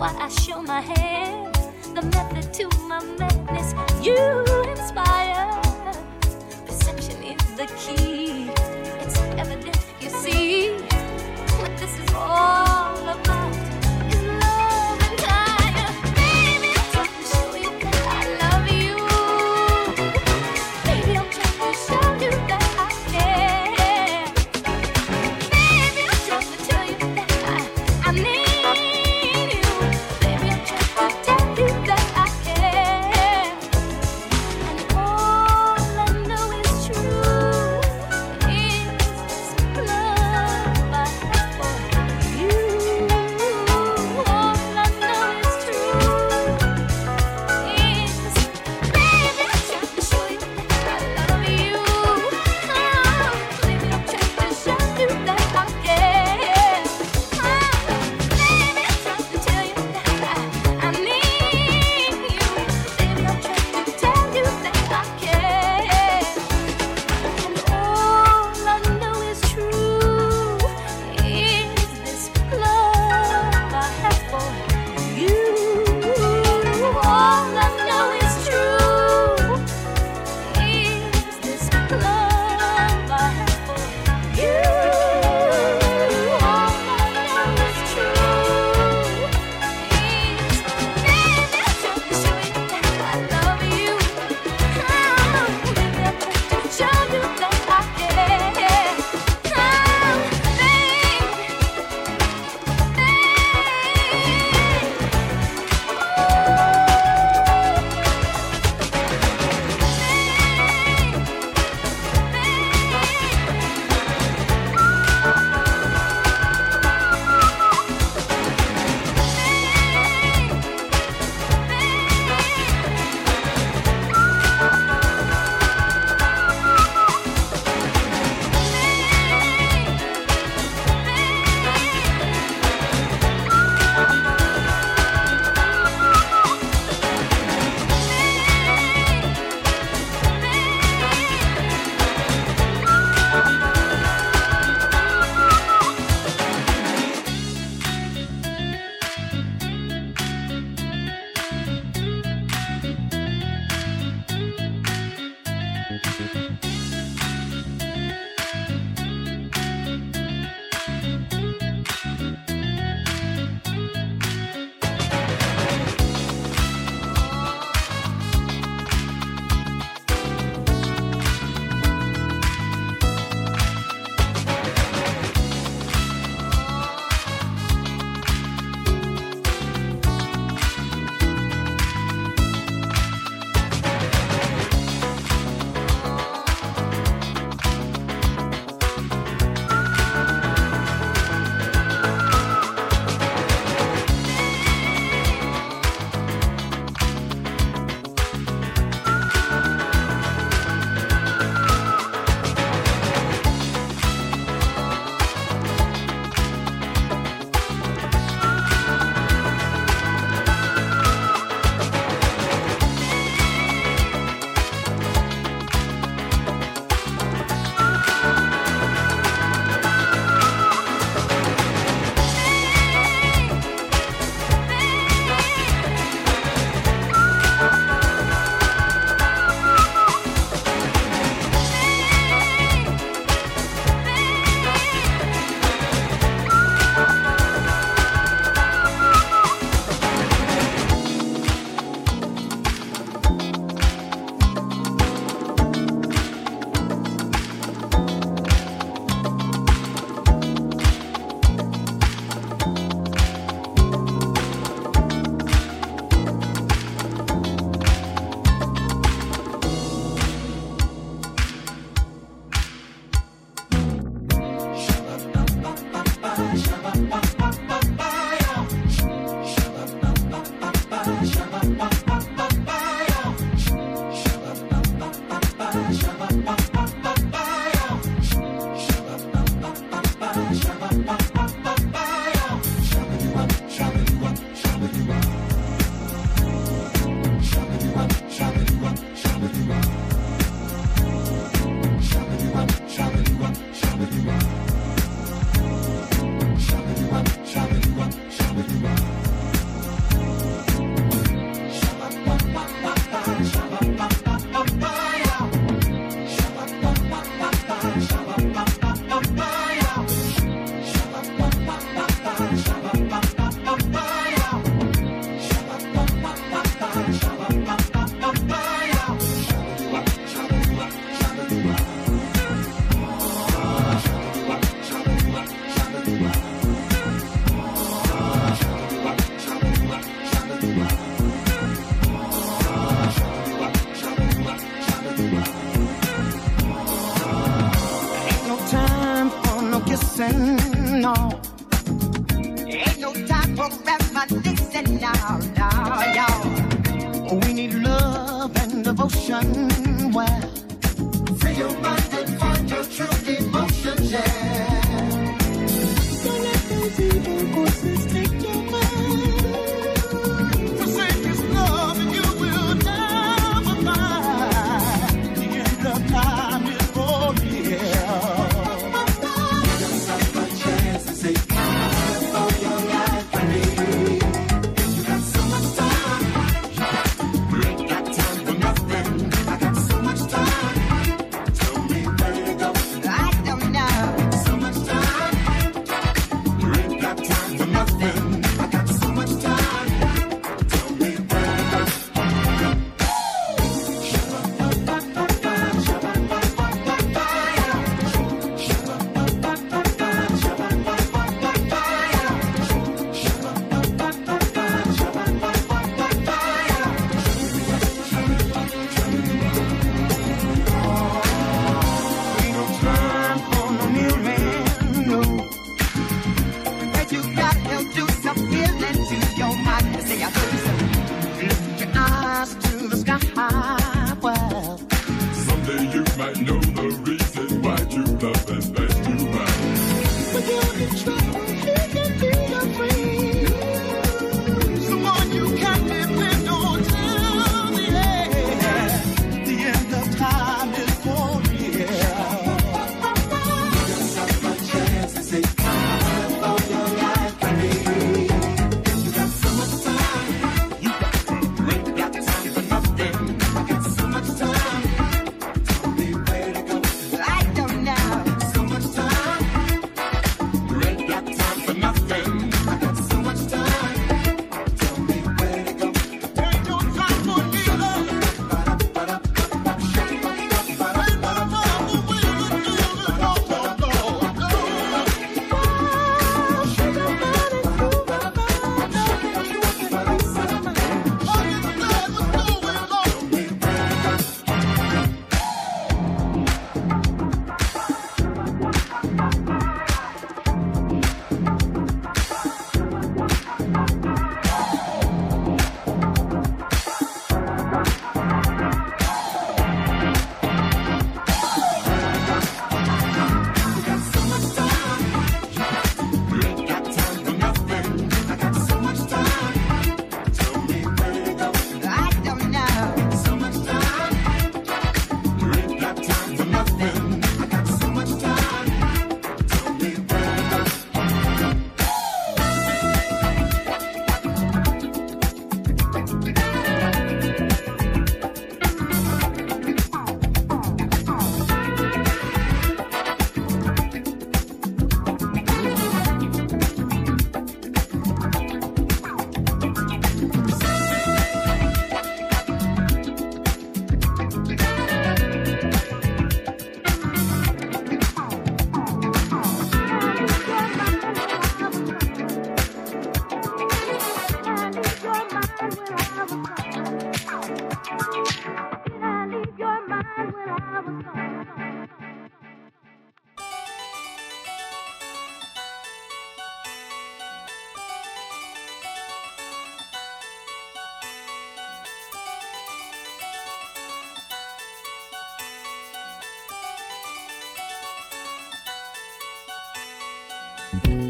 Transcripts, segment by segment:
why I show my hand, the method to my madness. You inspire. Bye.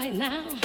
right now.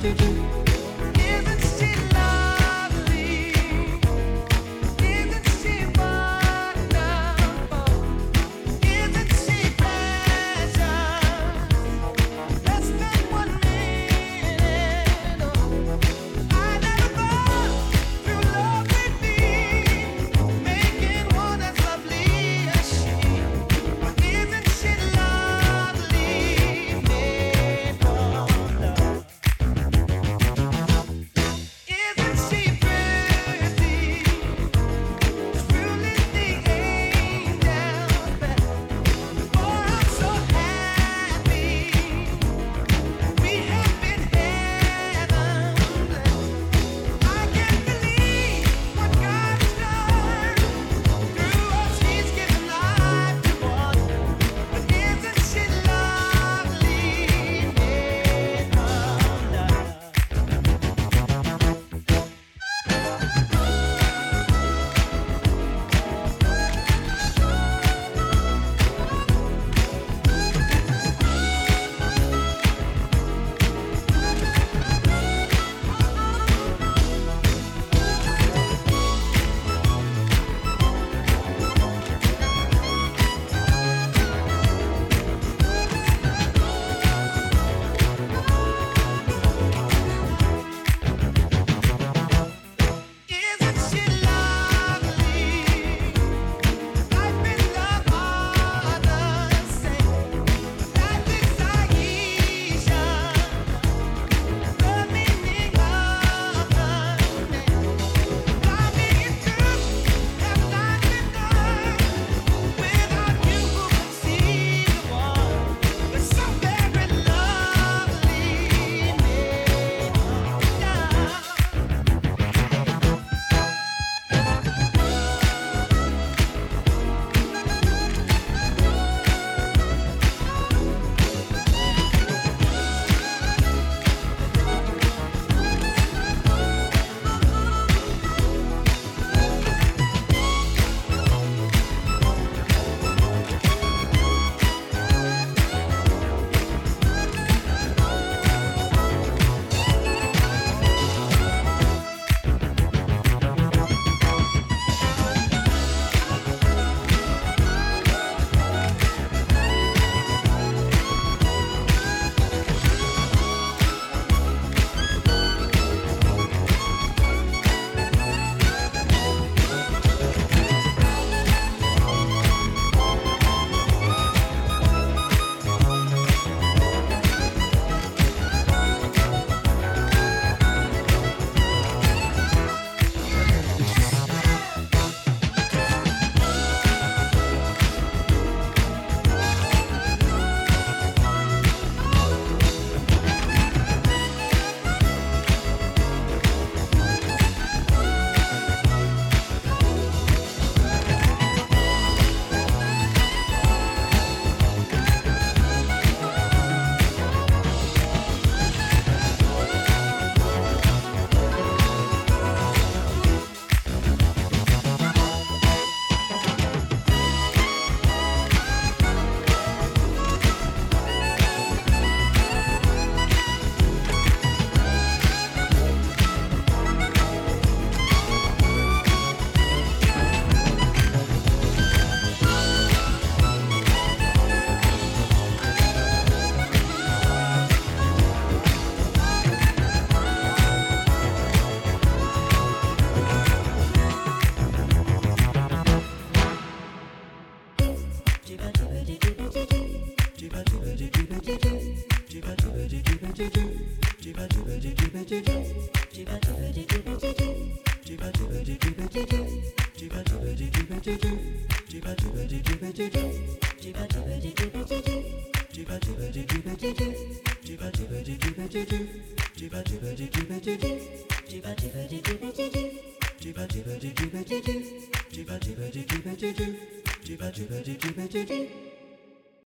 do do do.